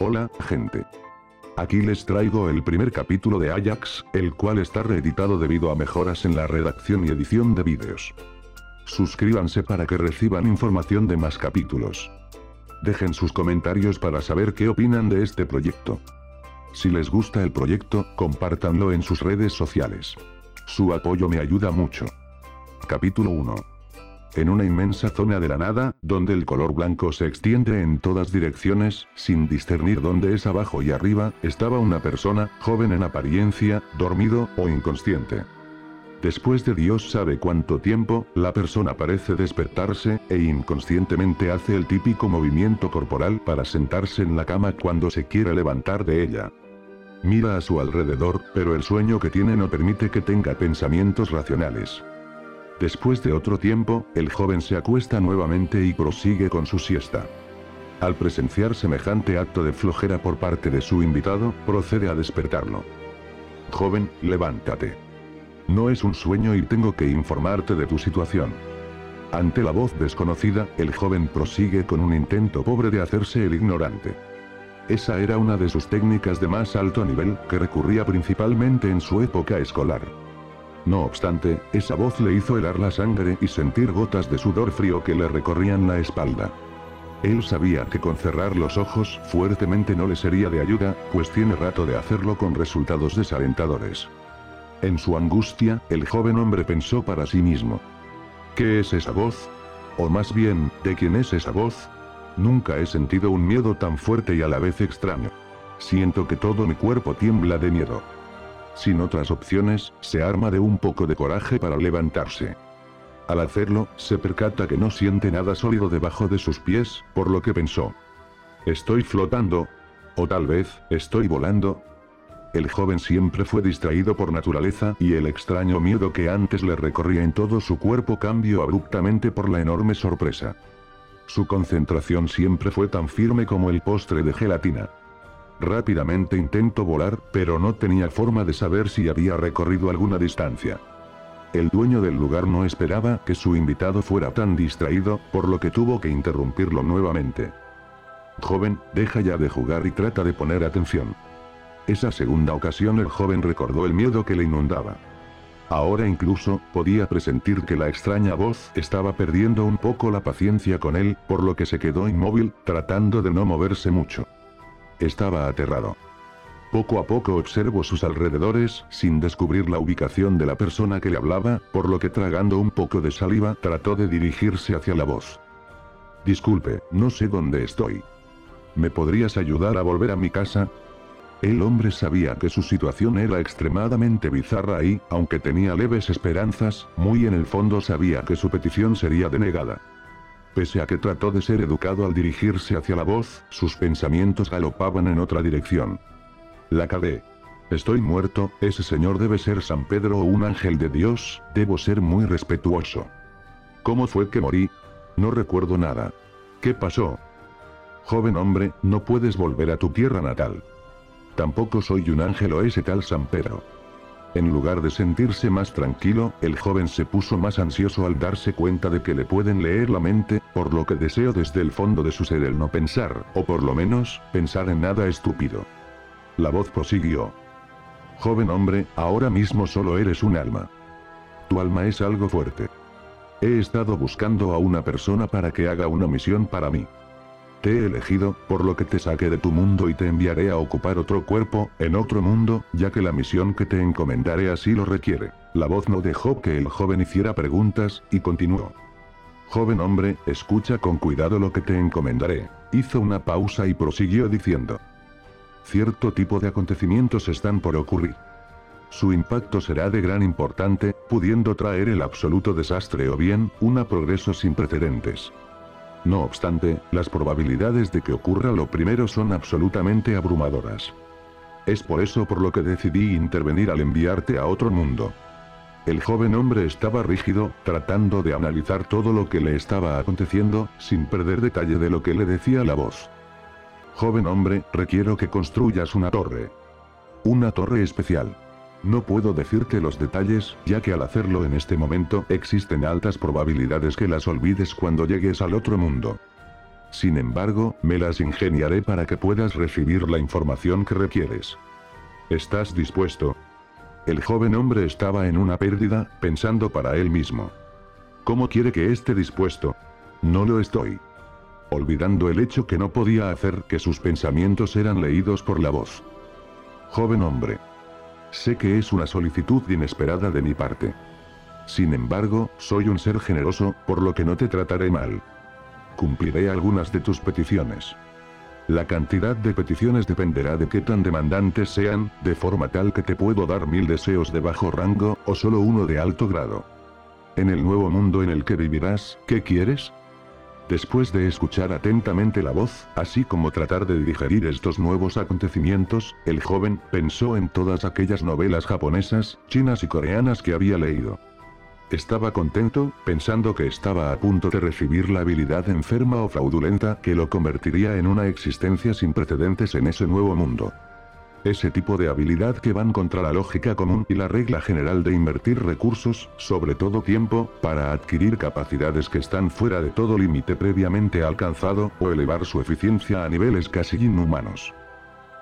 Hola, gente. Aquí les traigo el primer capítulo de Ajax, el cual está reeditado debido a mejoras en la redacción y edición de vídeos. Suscríbanse para que reciban información de más capítulos. Dejen sus comentarios para saber qué opinan de este proyecto. Si les gusta el proyecto, compártanlo en sus redes sociales. Su apoyo me ayuda mucho. Capítulo 1 en una inmensa zona de la nada, donde el color blanco se extiende en todas direcciones, sin discernir dónde es abajo y arriba, estaba una persona, joven en apariencia, dormido o inconsciente. Después de Dios sabe cuánto tiempo, la persona parece despertarse, e inconscientemente hace el típico movimiento corporal para sentarse en la cama cuando se quiere levantar de ella. Mira a su alrededor, pero el sueño que tiene no permite que tenga pensamientos racionales. Después de otro tiempo, el joven se acuesta nuevamente y prosigue con su siesta. Al presenciar semejante acto de flojera por parte de su invitado, procede a despertarlo. Joven, levántate. No es un sueño y tengo que informarte de tu situación. Ante la voz desconocida, el joven prosigue con un intento pobre de hacerse el ignorante. Esa era una de sus técnicas de más alto nivel, que recurría principalmente en su época escolar. No obstante, esa voz le hizo helar la sangre y sentir gotas de sudor frío que le recorrían la espalda. Él sabía que con cerrar los ojos fuertemente no le sería de ayuda, pues tiene rato de hacerlo con resultados desalentadores. En su angustia, el joven hombre pensó para sí mismo. ¿Qué es esa voz? O más bien, ¿de quién es esa voz? Nunca he sentido un miedo tan fuerte y a la vez extraño. Siento que todo mi cuerpo tiembla de miedo. Sin otras opciones, se arma de un poco de coraje para levantarse. Al hacerlo, se percata que no siente nada sólido debajo de sus pies, por lo que pensó. Estoy flotando. O tal vez, estoy volando. El joven siempre fue distraído por naturaleza y el extraño miedo que antes le recorría en todo su cuerpo cambió abruptamente por la enorme sorpresa. Su concentración siempre fue tan firme como el postre de gelatina. Rápidamente intentó volar, pero no tenía forma de saber si había recorrido alguna distancia. El dueño del lugar no esperaba que su invitado fuera tan distraído, por lo que tuvo que interrumpirlo nuevamente. Joven, deja ya de jugar y trata de poner atención. Esa segunda ocasión el joven recordó el miedo que le inundaba. Ahora incluso, podía presentir que la extraña voz estaba perdiendo un poco la paciencia con él, por lo que se quedó inmóvil, tratando de no moverse mucho. Estaba aterrado. Poco a poco observó sus alrededores, sin descubrir la ubicación de la persona que le hablaba, por lo que tragando un poco de saliva, trató de dirigirse hacia la voz. Disculpe, no sé dónde estoy. ¿Me podrías ayudar a volver a mi casa? El hombre sabía que su situación era extremadamente bizarra y, aunque tenía leves esperanzas, muy en el fondo sabía que su petición sería denegada. Pese a que trató de ser educado al dirigirse hacia la voz, sus pensamientos galopaban en otra dirección. La cagué. Estoy muerto, ese señor debe ser San Pedro o un ángel de Dios, debo ser muy respetuoso. ¿Cómo fue que morí? No recuerdo nada. ¿Qué pasó? Joven hombre, no puedes volver a tu tierra natal. Tampoco soy un ángel o ese tal San Pedro. En lugar de sentirse más tranquilo, el joven se puso más ansioso al darse cuenta de que le pueden leer la mente, por lo que deseo desde el fondo de su ser el no pensar, o por lo menos, pensar en nada estúpido. La voz prosiguió. Joven hombre, ahora mismo solo eres un alma. Tu alma es algo fuerte. He estado buscando a una persona para que haga una misión para mí. Te he elegido, por lo que te saqué de tu mundo y te enviaré a ocupar otro cuerpo, en otro mundo, ya que la misión que te encomendaré así lo requiere. La voz no dejó que el joven hiciera preguntas, y continuó. Joven hombre, escucha con cuidado lo que te encomendaré. Hizo una pausa y prosiguió diciendo. Cierto tipo de acontecimientos están por ocurrir. Su impacto será de gran importante, pudiendo traer el absoluto desastre o bien, un progreso sin precedentes. No obstante, las probabilidades de que ocurra lo primero son absolutamente abrumadoras. Es por eso por lo que decidí intervenir al enviarte a otro mundo. El joven hombre estaba rígido, tratando de analizar todo lo que le estaba aconteciendo, sin perder detalle de lo que le decía la voz. Joven hombre, requiero que construyas una torre. Una torre especial. No puedo decirte los detalles, ya que al hacerlo en este momento existen altas probabilidades que las olvides cuando llegues al otro mundo. Sin embargo, me las ingeniaré para que puedas recibir la información que requieres. ¿Estás dispuesto? El joven hombre estaba en una pérdida, pensando para él mismo. ¿Cómo quiere que esté dispuesto? No lo estoy. Olvidando el hecho que no podía hacer que sus pensamientos eran leídos por la voz. Joven hombre. Sé que es una solicitud inesperada de mi parte. Sin embargo, soy un ser generoso, por lo que no te trataré mal. Cumpliré algunas de tus peticiones. La cantidad de peticiones dependerá de qué tan demandantes sean, de forma tal que te puedo dar mil deseos de bajo rango, o solo uno de alto grado. En el nuevo mundo en el que vivirás, ¿qué quieres? Después de escuchar atentamente la voz, así como tratar de digerir estos nuevos acontecimientos, el joven pensó en todas aquellas novelas japonesas, chinas y coreanas que había leído. Estaba contento, pensando que estaba a punto de recibir la habilidad enferma o fraudulenta que lo convertiría en una existencia sin precedentes en ese nuevo mundo. Ese tipo de habilidad que van contra la lógica común y la regla general de invertir recursos, sobre todo tiempo, para adquirir capacidades que están fuera de todo límite previamente alcanzado, o elevar su eficiencia a niveles casi inhumanos.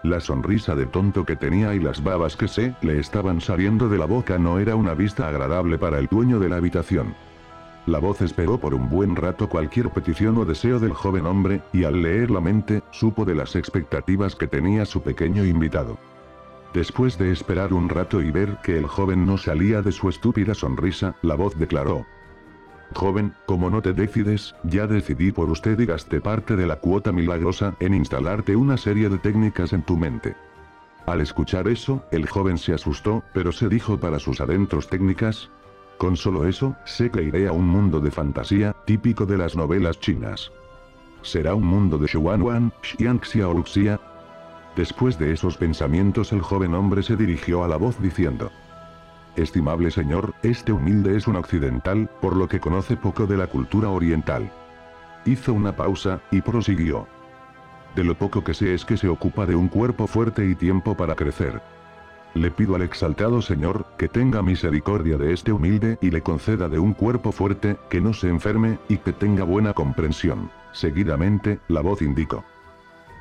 La sonrisa de tonto que tenía y las babas que se le estaban saliendo de la boca no era una vista agradable para el dueño de la habitación. La voz esperó por un buen rato cualquier petición o deseo del joven hombre, y al leer la mente, supo de las expectativas que tenía su pequeño invitado. Después de esperar un rato y ver que el joven no salía de su estúpida sonrisa, la voz declaró. Joven, como no te decides, ya decidí por usted y gasté parte de la cuota milagrosa en instalarte una serie de técnicas en tu mente. Al escuchar eso, el joven se asustó, pero se dijo para sus adentros técnicas, con solo eso, sé que iré a un mundo de fantasía, típico de las novelas chinas. ¿Será un mundo de Xuanwan, Xiangxia o Luxia? Después de esos pensamientos el joven hombre se dirigió a la voz diciendo. Estimable señor, este humilde es un occidental, por lo que conoce poco de la cultura oriental. Hizo una pausa, y prosiguió. De lo poco que sé es que se ocupa de un cuerpo fuerte y tiempo para crecer. Le pido al exaltado Señor, que tenga misericordia de este humilde y le conceda de un cuerpo fuerte, que no se enferme, y que tenga buena comprensión. Seguidamente, la voz indicó.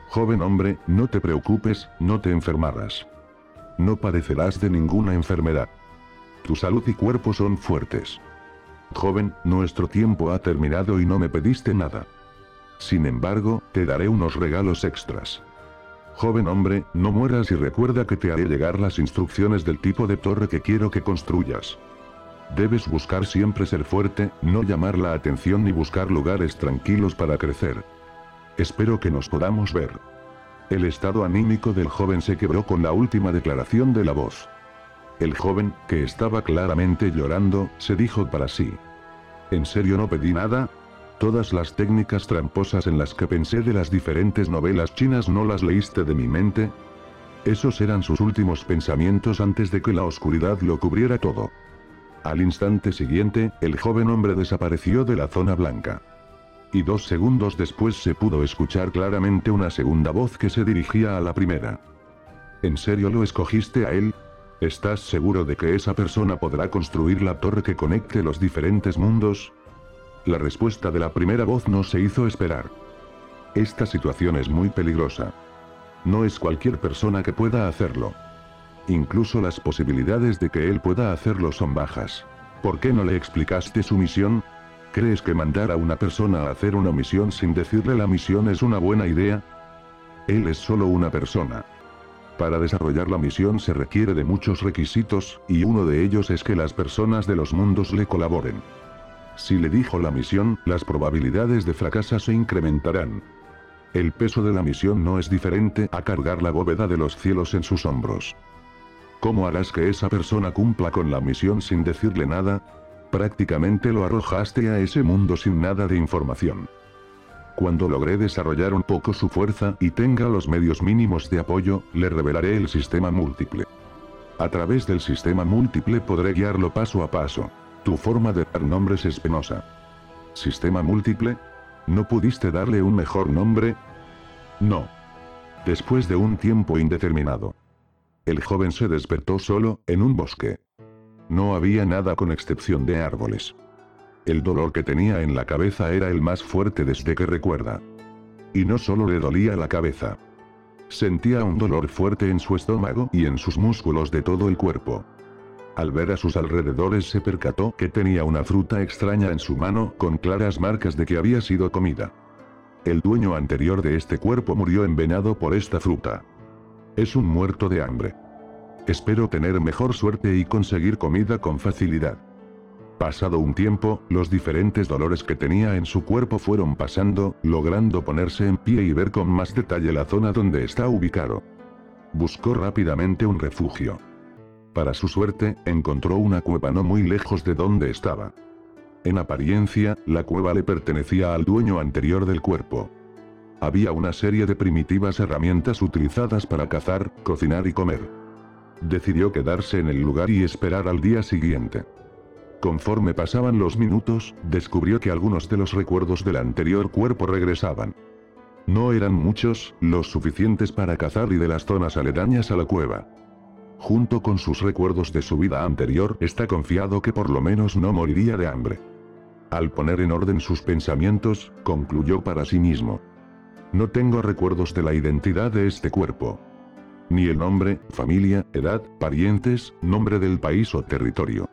Joven hombre, no te preocupes, no te enfermarás. No padecerás de ninguna enfermedad. Tu salud y cuerpo son fuertes. Joven, nuestro tiempo ha terminado y no me pediste nada. Sin embargo, te daré unos regalos extras. Joven hombre, no mueras y recuerda que te haré llegar las instrucciones del tipo de torre que quiero que construyas. Debes buscar siempre ser fuerte, no llamar la atención ni buscar lugares tranquilos para crecer. Espero que nos podamos ver. El estado anímico del joven se quebró con la última declaración de la voz. El joven, que estaba claramente llorando, se dijo para sí. ¿En serio no pedí nada? Todas las técnicas tramposas en las que pensé de las diferentes novelas chinas no las leíste de mi mente. Esos eran sus últimos pensamientos antes de que la oscuridad lo cubriera todo. Al instante siguiente, el joven hombre desapareció de la zona blanca. Y dos segundos después se pudo escuchar claramente una segunda voz que se dirigía a la primera. ¿En serio lo escogiste a él? ¿Estás seguro de que esa persona podrá construir la torre que conecte los diferentes mundos? La respuesta de la primera voz no se hizo esperar. Esta situación es muy peligrosa. No es cualquier persona que pueda hacerlo. Incluso las posibilidades de que él pueda hacerlo son bajas. ¿Por qué no le explicaste su misión? ¿Crees que mandar a una persona a hacer una misión sin decirle la misión es una buena idea? Él es solo una persona. Para desarrollar la misión se requiere de muchos requisitos, y uno de ellos es que las personas de los mundos le colaboren. Si le dijo la misión, las probabilidades de fracaso se incrementarán. El peso de la misión no es diferente a cargar la bóveda de los cielos en sus hombros. ¿Cómo harás que esa persona cumpla con la misión sin decirle nada? Prácticamente lo arrojaste a ese mundo sin nada de información. Cuando logré desarrollar un poco su fuerza y tenga los medios mínimos de apoyo, le revelaré el sistema múltiple. A través del sistema múltiple podré guiarlo paso a paso. Tu forma de dar nombres es penosa. ¿Sistema múltiple? ¿No pudiste darle un mejor nombre? No. Después de un tiempo indeterminado. El joven se despertó solo, en un bosque. No había nada con excepción de árboles. El dolor que tenía en la cabeza era el más fuerte desde que recuerda. y no solo le dolía la cabeza. Sentía un dolor fuerte en su estómago y en sus músculos de todo el cuerpo. Al ver a sus alrededores se percató que tenía una fruta extraña en su mano con claras marcas de que había sido comida. El dueño anterior de este cuerpo murió envenenado por esta fruta. Es un muerto de hambre. Espero tener mejor suerte y conseguir comida con facilidad. Pasado un tiempo, los diferentes dolores que tenía en su cuerpo fueron pasando, logrando ponerse en pie y ver con más detalle la zona donde está ubicado. Buscó rápidamente un refugio. Para su suerte, encontró una cueva no muy lejos de donde estaba. En apariencia, la cueva le pertenecía al dueño anterior del cuerpo. Había una serie de primitivas herramientas utilizadas para cazar, cocinar y comer. Decidió quedarse en el lugar y esperar al día siguiente. Conforme pasaban los minutos, descubrió que algunos de los recuerdos del anterior cuerpo regresaban. No eran muchos, los suficientes para cazar y de las zonas aledañas a la cueva. Junto con sus recuerdos de su vida anterior, está confiado que por lo menos no moriría de hambre. Al poner en orden sus pensamientos, concluyó para sí mismo. No tengo recuerdos de la identidad de este cuerpo. Ni el nombre, familia, edad, parientes, nombre del país o territorio.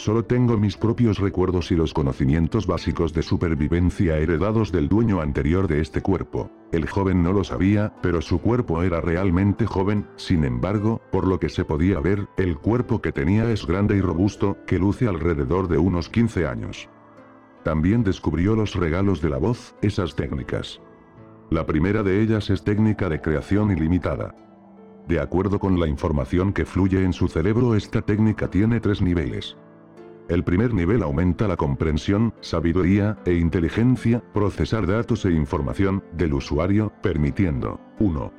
Solo tengo mis propios recuerdos y los conocimientos básicos de supervivencia heredados del dueño anterior de este cuerpo. El joven no lo sabía, pero su cuerpo era realmente joven, sin embargo, por lo que se podía ver, el cuerpo que tenía es grande y robusto, que luce alrededor de unos 15 años. También descubrió los regalos de la voz, esas técnicas. La primera de ellas es técnica de creación ilimitada. De acuerdo con la información que fluye en su cerebro, esta técnica tiene tres niveles. El primer nivel aumenta la comprensión, sabiduría e inteligencia, procesar datos e información del usuario, permitiendo 1.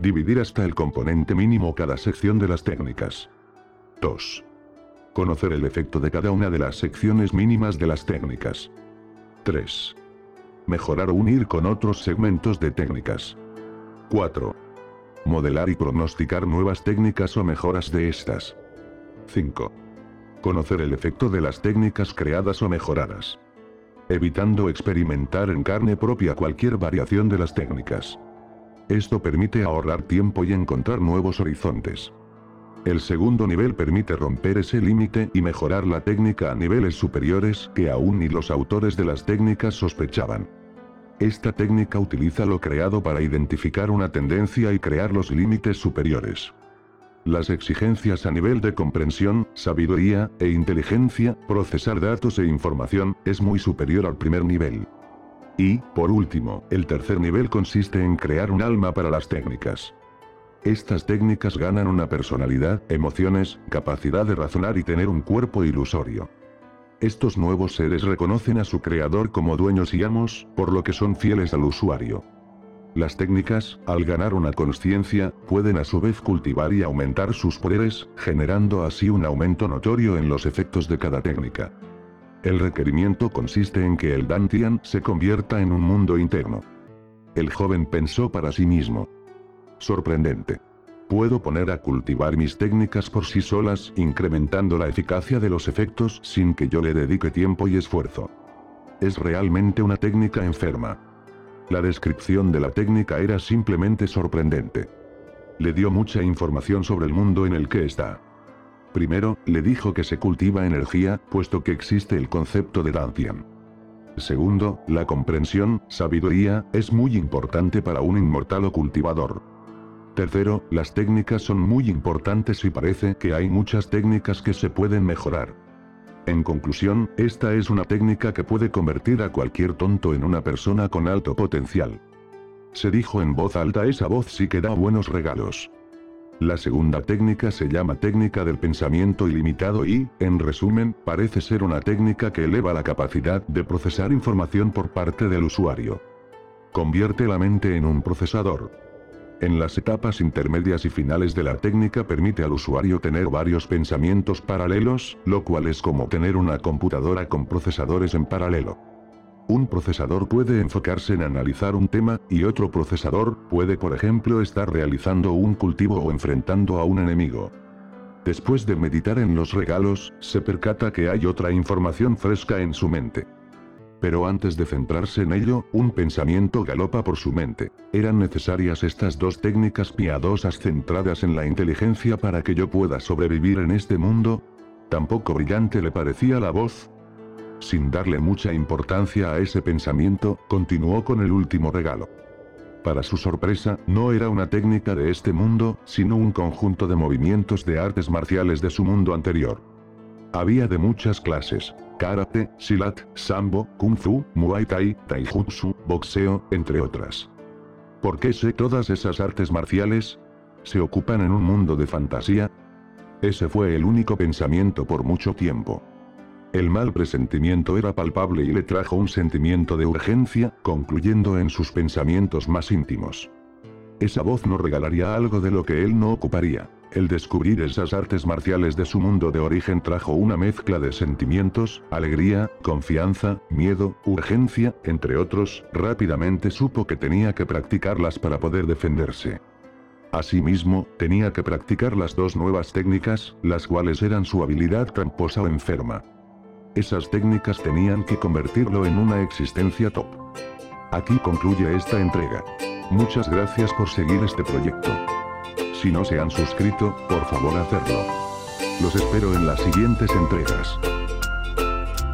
Dividir hasta el componente mínimo cada sección de las técnicas. 2. Conocer el efecto de cada una de las secciones mínimas de las técnicas. 3. Mejorar o unir con otros segmentos de técnicas. 4. Modelar y pronosticar nuevas técnicas o mejoras de estas. 5 conocer el efecto de las técnicas creadas o mejoradas. Evitando experimentar en carne propia cualquier variación de las técnicas. Esto permite ahorrar tiempo y encontrar nuevos horizontes. El segundo nivel permite romper ese límite y mejorar la técnica a niveles superiores que aún ni los autores de las técnicas sospechaban. Esta técnica utiliza lo creado para identificar una tendencia y crear los límites superiores. Las exigencias a nivel de comprensión, sabiduría, e inteligencia, procesar datos e información, es muy superior al primer nivel. Y, por último, el tercer nivel consiste en crear un alma para las técnicas. Estas técnicas ganan una personalidad, emociones, capacidad de razonar y tener un cuerpo ilusorio. Estos nuevos seres reconocen a su creador como dueños y amos, por lo que son fieles al usuario. Las técnicas, al ganar una conciencia, pueden a su vez cultivar y aumentar sus poderes, generando así un aumento notorio en los efectos de cada técnica. El requerimiento consiste en que el Dantian se convierta en un mundo interno. El joven pensó para sí mismo. Sorprendente. Puedo poner a cultivar mis técnicas por sí solas, incrementando la eficacia de los efectos sin que yo le dedique tiempo y esfuerzo. Es realmente una técnica enferma. La descripción de la técnica era simplemente sorprendente. Le dio mucha información sobre el mundo en el que está. Primero, le dijo que se cultiva energía, puesto que existe el concepto de Dantian. Segundo, la comprensión, sabiduría, es muy importante para un inmortal o cultivador. Tercero, las técnicas son muy importantes y parece que hay muchas técnicas que se pueden mejorar. En conclusión, esta es una técnica que puede convertir a cualquier tonto en una persona con alto potencial. Se dijo en voz alta esa voz sí que da buenos regalos. La segunda técnica se llama técnica del pensamiento ilimitado y, en resumen, parece ser una técnica que eleva la capacidad de procesar información por parte del usuario. Convierte la mente en un procesador. En las etapas intermedias y finales de la técnica permite al usuario tener varios pensamientos paralelos, lo cual es como tener una computadora con procesadores en paralelo. Un procesador puede enfocarse en analizar un tema, y otro procesador puede por ejemplo estar realizando un cultivo o enfrentando a un enemigo. Después de meditar en los regalos, se percata que hay otra información fresca en su mente. Pero antes de centrarse en ello, un pensamiento galopa por su mente. ¿Eran necesarias estas dos técnicas piadosas centradas en la inteligencia para que yo pueda sobrevivir en este mundo? ¿Tampoco brillante le parecía la voz? Sin darle mucha importancia a ese pensamiento, continuó con el último regalo. Para su sorpresa, no era una técnica de este mundo, sino un conjunto de movimientos de artes marciales de su mundo anterior. Había de muchas clases. Karate, Silat, Sambo, Kung Fu, Muay Thai, Taijutsu, boxeo, entre otras. ¿Por qué sé todas esas artes marciales? ¿Se ocupan en un mundo de fantasía? Ese fue el único pensamiento por mucho tiempo. El mal presentimiento era palpable y le trajo un sentimiento de urgencia, concluyendo en sus pensamientos más íntimos. Esa voz no regalaría algo de lo que él no ocuparía. El descubrir esas artes marciales de su mundo de origen trajo una mezcla de sentimientos, alegría, confianza, miedo, urgencia, entre otros, rápidamente supo que tenía que practicarlas para poder defenderse. Asimismo, tenía que practicar las dos nuevas técnicas, las cuales eran su habilidad tramposa o enferma. Esas técnicas tenían que convertirlo en una existencia top. Aquí concluye esta entrega. Muchas gracias por seguir este proyecto. Si no se han suscrito, por favor hacerlo. Los espero en las siguientes entregas.